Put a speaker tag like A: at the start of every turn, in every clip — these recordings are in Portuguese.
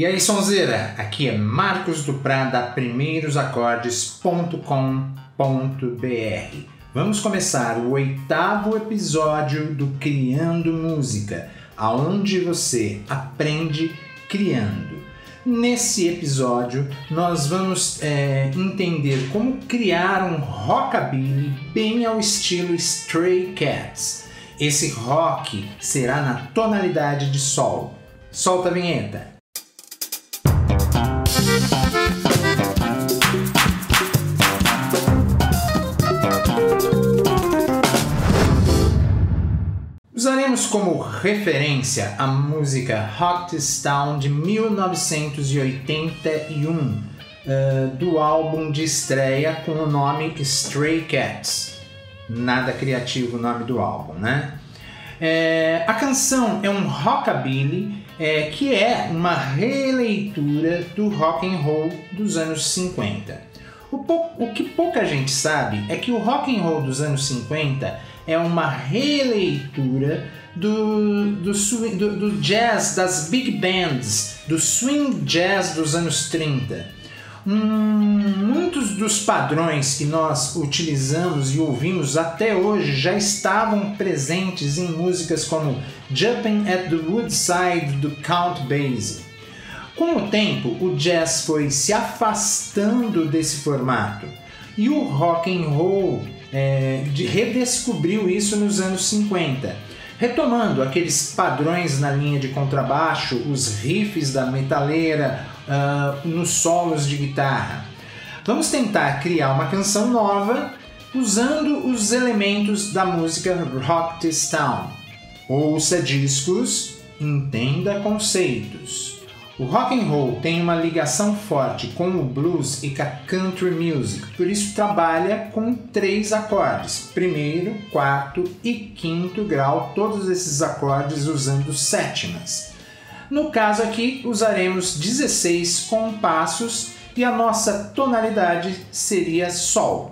A: E aí, Sonzeira, aqui é Marcos Duprá da primeirasacordes.com.br. Vamos começar o oitavo episódio do Criando Música, aonde você aprende criando. Nesse episódio, nós vamos é, entender como criar um rockabilly bem ao estilo Stray Cats. Esse rock será na tonalidade de sol. Solta a vinheta! Usaremos como referência a música Hottest Town de 1981, uh, do álbum de estreia com o nome Stray Cats. Nada criativo o nome do álbum, né? É, a canção é um rockabilly é, que é uma releitura do rock and roll dos anos 50. O, o que pouca gente sabe é que o rock and roll dos anos 50 é uma releitura do, do, do, jazz das big bands, do swing jazz dos anos 30 Hum, muitos dos padrões que nós utilizamos e ouvimos até hoje já estavam presentes em músicas como Jumping at the Woodside do Count Basie. Com o tempo, o jazz foi se afastando desse formato e o rock and roll é, de, redescobriu isso nos anos 50, retomando aqueles padrões na linha de contrabaixo, os riffs da metaleira, uh, nos solos de guitarra. Vamos tentar criar uma canção nova usando os elementos da música Rock This Town. Ouça discos, entenda conceitos. O rock and roll tem uma ligação forte com o blues e com a country music, por isso trabalha com três acordes: primeiro, quarto e quinto grau, todos esses acordes usando sétimas. No caso aqui, usaremos 16 compassos e a nossa tonalidade seria Sol.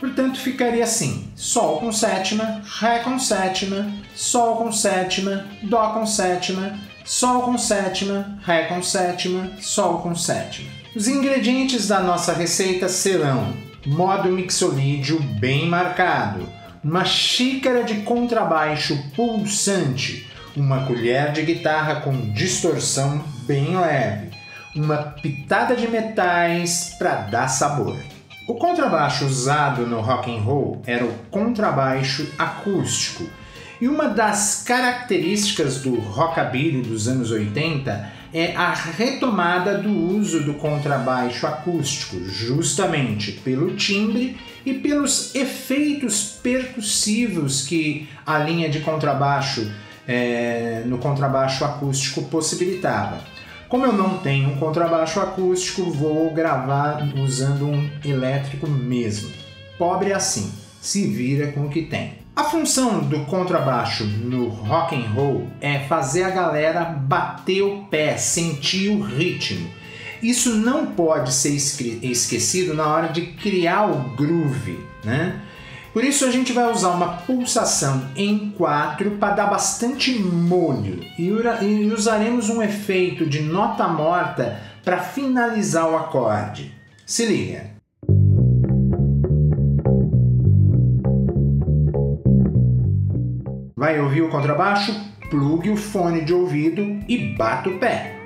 A: Portanto, ficaria assim: Sol com sétima, Ré com sétima, Sol com sétima, Dó com sétima, Sol com sétima, Ré com sétima, Sol com sétima. Os ingredientes da nossa receita serão modo mixolídio bem marcado, uma xícara de contrabaixo pulsante, uma colher de guitarra com distorção bem leve, uma pitada de metais para dar sabor. O contrabaixo usado no rock and roll era o contrabaixo acústico, e uma das características do rockabilly dos anos 80 é a retomada do uso do contrabaixo acústico, justamente pelo timbre e pelos efeitos percussivos que a linha de contrabaixo é, no contrabaixo acústico possibilitava. Como eu não tenho um contrabaixo acústico, vou gravar usando um elétrico mesmo. Pobre assim, se vira com o que tem. A função do contrabaixo no rock and roll é fazer a galera bater o pé, sentir o ritmo. Isso não pode ser esquecido na hora de criar o groove, né? Por isso a gente vai usar uma pulsação em 4 para dar bastante molho e usaremos um efeito de nota morta para finalizar o acorde. Se liga. Vai ouvir o contrabaixo? Plugue o fone de ouvido e bata o pé.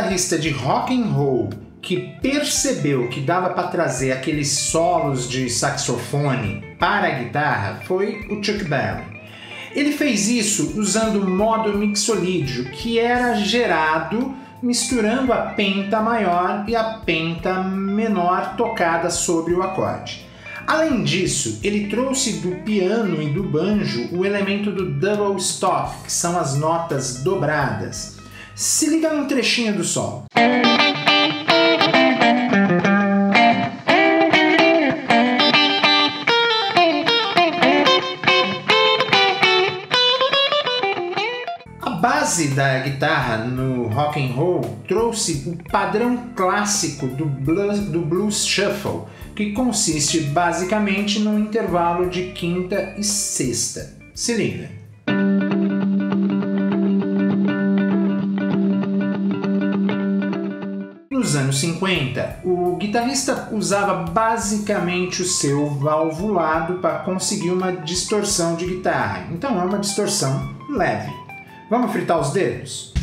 A: Guitarrista de rock and roll que percebeu que dava para trazer aqueles solos de saxofone para a guitarra foi o Chuck Berry. Ele fez isso usando o modo mixolídio, que era gerado misturando a penta maior e a penta menor tocada sobre o acorde. Além disso, ele trouxe do piano e do banjo o elemento do double stop, que são as notas dobradas. Se liga num trechinho do solo. base da guitarra no rock and roll trouxe o padrão clássico do blues, do blues shuffle, que consiste basicamente num intervalo de quinta e sexta. Se liga. Anos 50, o guitarrista usava basicamente o seu valvulado para conseguir uma distorção de guitarra. Então é uma distorção leve. Vamos fritar os dedos?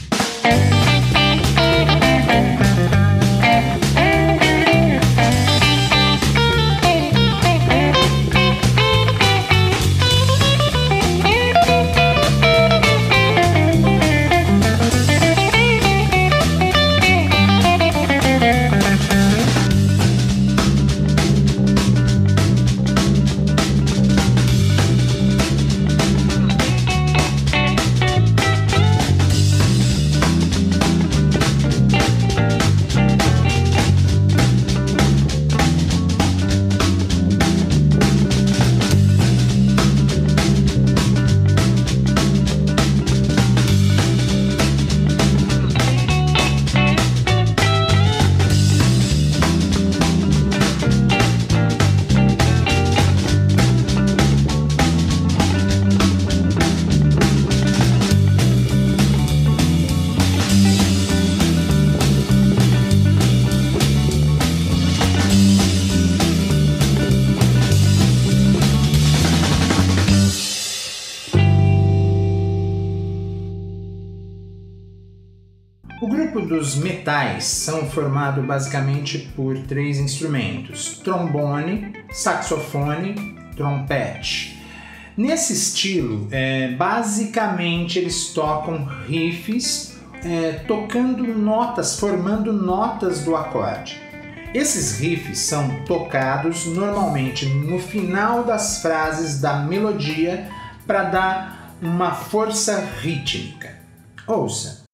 A: Dos metais são formados basicamente por três instrumentos: trombone, saxofone, trompete. Nesse estilo, é, basicamente eles tocam riffs, é, tocando notas, formando notas do acorde. Esses riffs são tocados normalmente no final das frases da melodia para dar uma força rítmica. Ouça.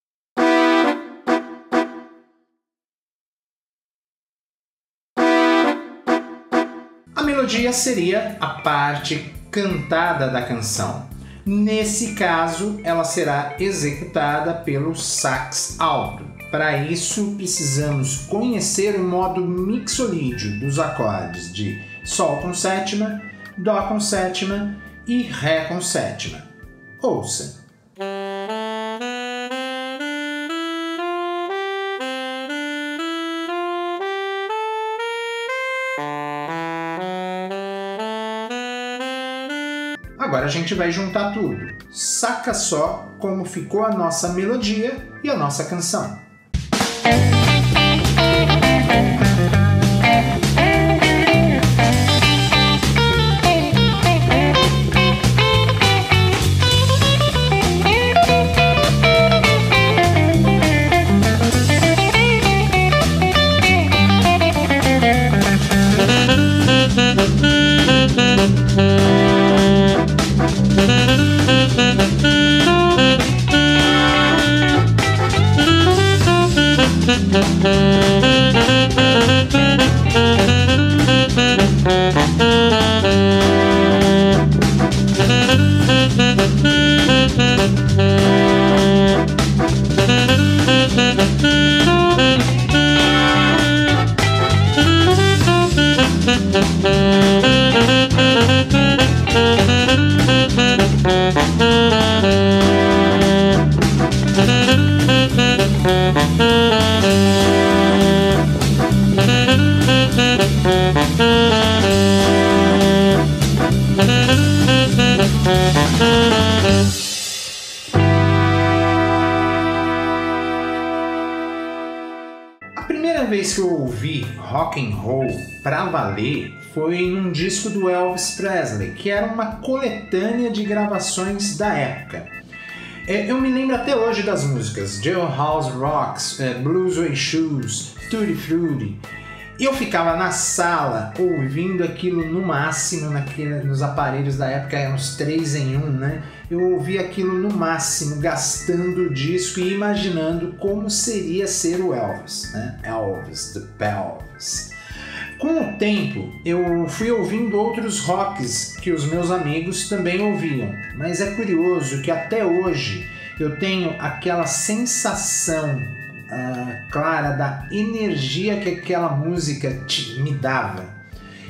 A: Melodia seria a parte cantada da canção. Nesse caso, ela será executada pelo sax alto. Para isso, precisamos conhecer o modo mixolídio dos acordes de Sol com sétima, Dó com sétima e Ré com sétima. Ouça! Agora a gente vai juntar tudo. Saca só como ficou a nossa melodia e a nossa canção. Roll pra valer foi num disco do Elvis Presley, que era uma coletânea de gravações da época. É, eu me lembro até hoje das músicas Jailhouse Rocks, é, Blues Way Shoes, Tutti Frutti. Eu ficava na sala ouvindo aquilo no máximo, naquele, nos aparelhos da época, eram uns 3 em 1, né? Eu ouvia aquilo no máximo, gastando o disco e imaginando como seria ser o Elvis, né? Elvis, The Pelvis. Com o tempo, eu fui ouvindo outros rocks que os meus amigos também ouviam, mas é curioso que até hoje eu tenho aquela sensação uh, clara da energia que aquela música te, me dava.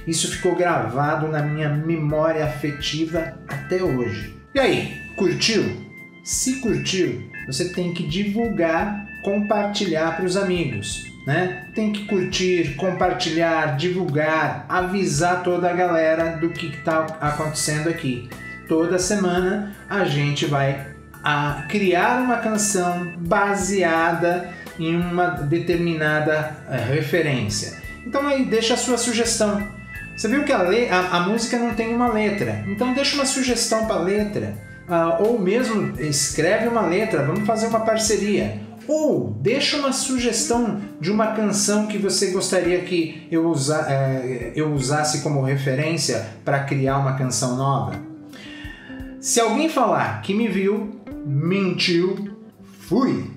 A: Isso ficou gravado na minha memória afetiva até hoje. E aí, curtiu? Se curtiu, você tem que divulgar, compartilhar para os amigos né? Tem que curtir, compartilhar, divulgar, avisar toda a galera do que está acontecendo aqui. Toda semana a gente vai a criar uma canção baseada em uma determinada é, referência. Então aí deixa a sua sugestão. Você viu que a, le a, a música não tem uma letra, então deixa uma sugestão para a letra. Uh, ou mesmo escreve uma letra, vamos fazer uma parceria ou deixa uma sugestão de uma canção que você gostaria que eu, usa, é, eu usasse como referência para criar uma canção nova. Se alguém falar que me viu, mentiu, fui!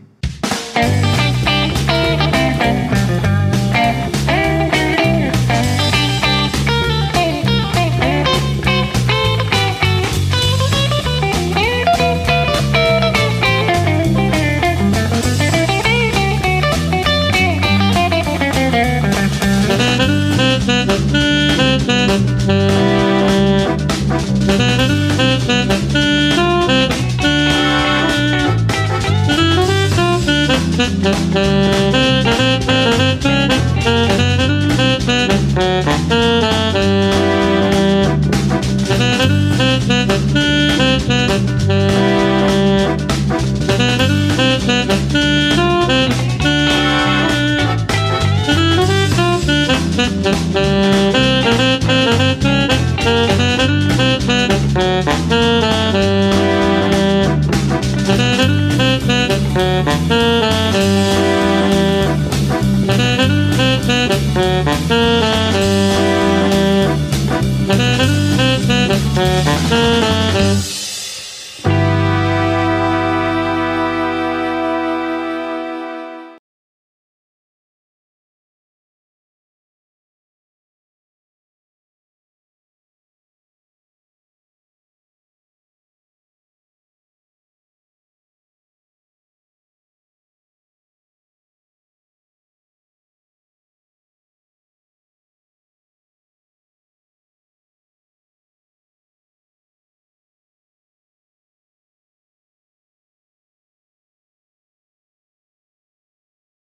A: Thank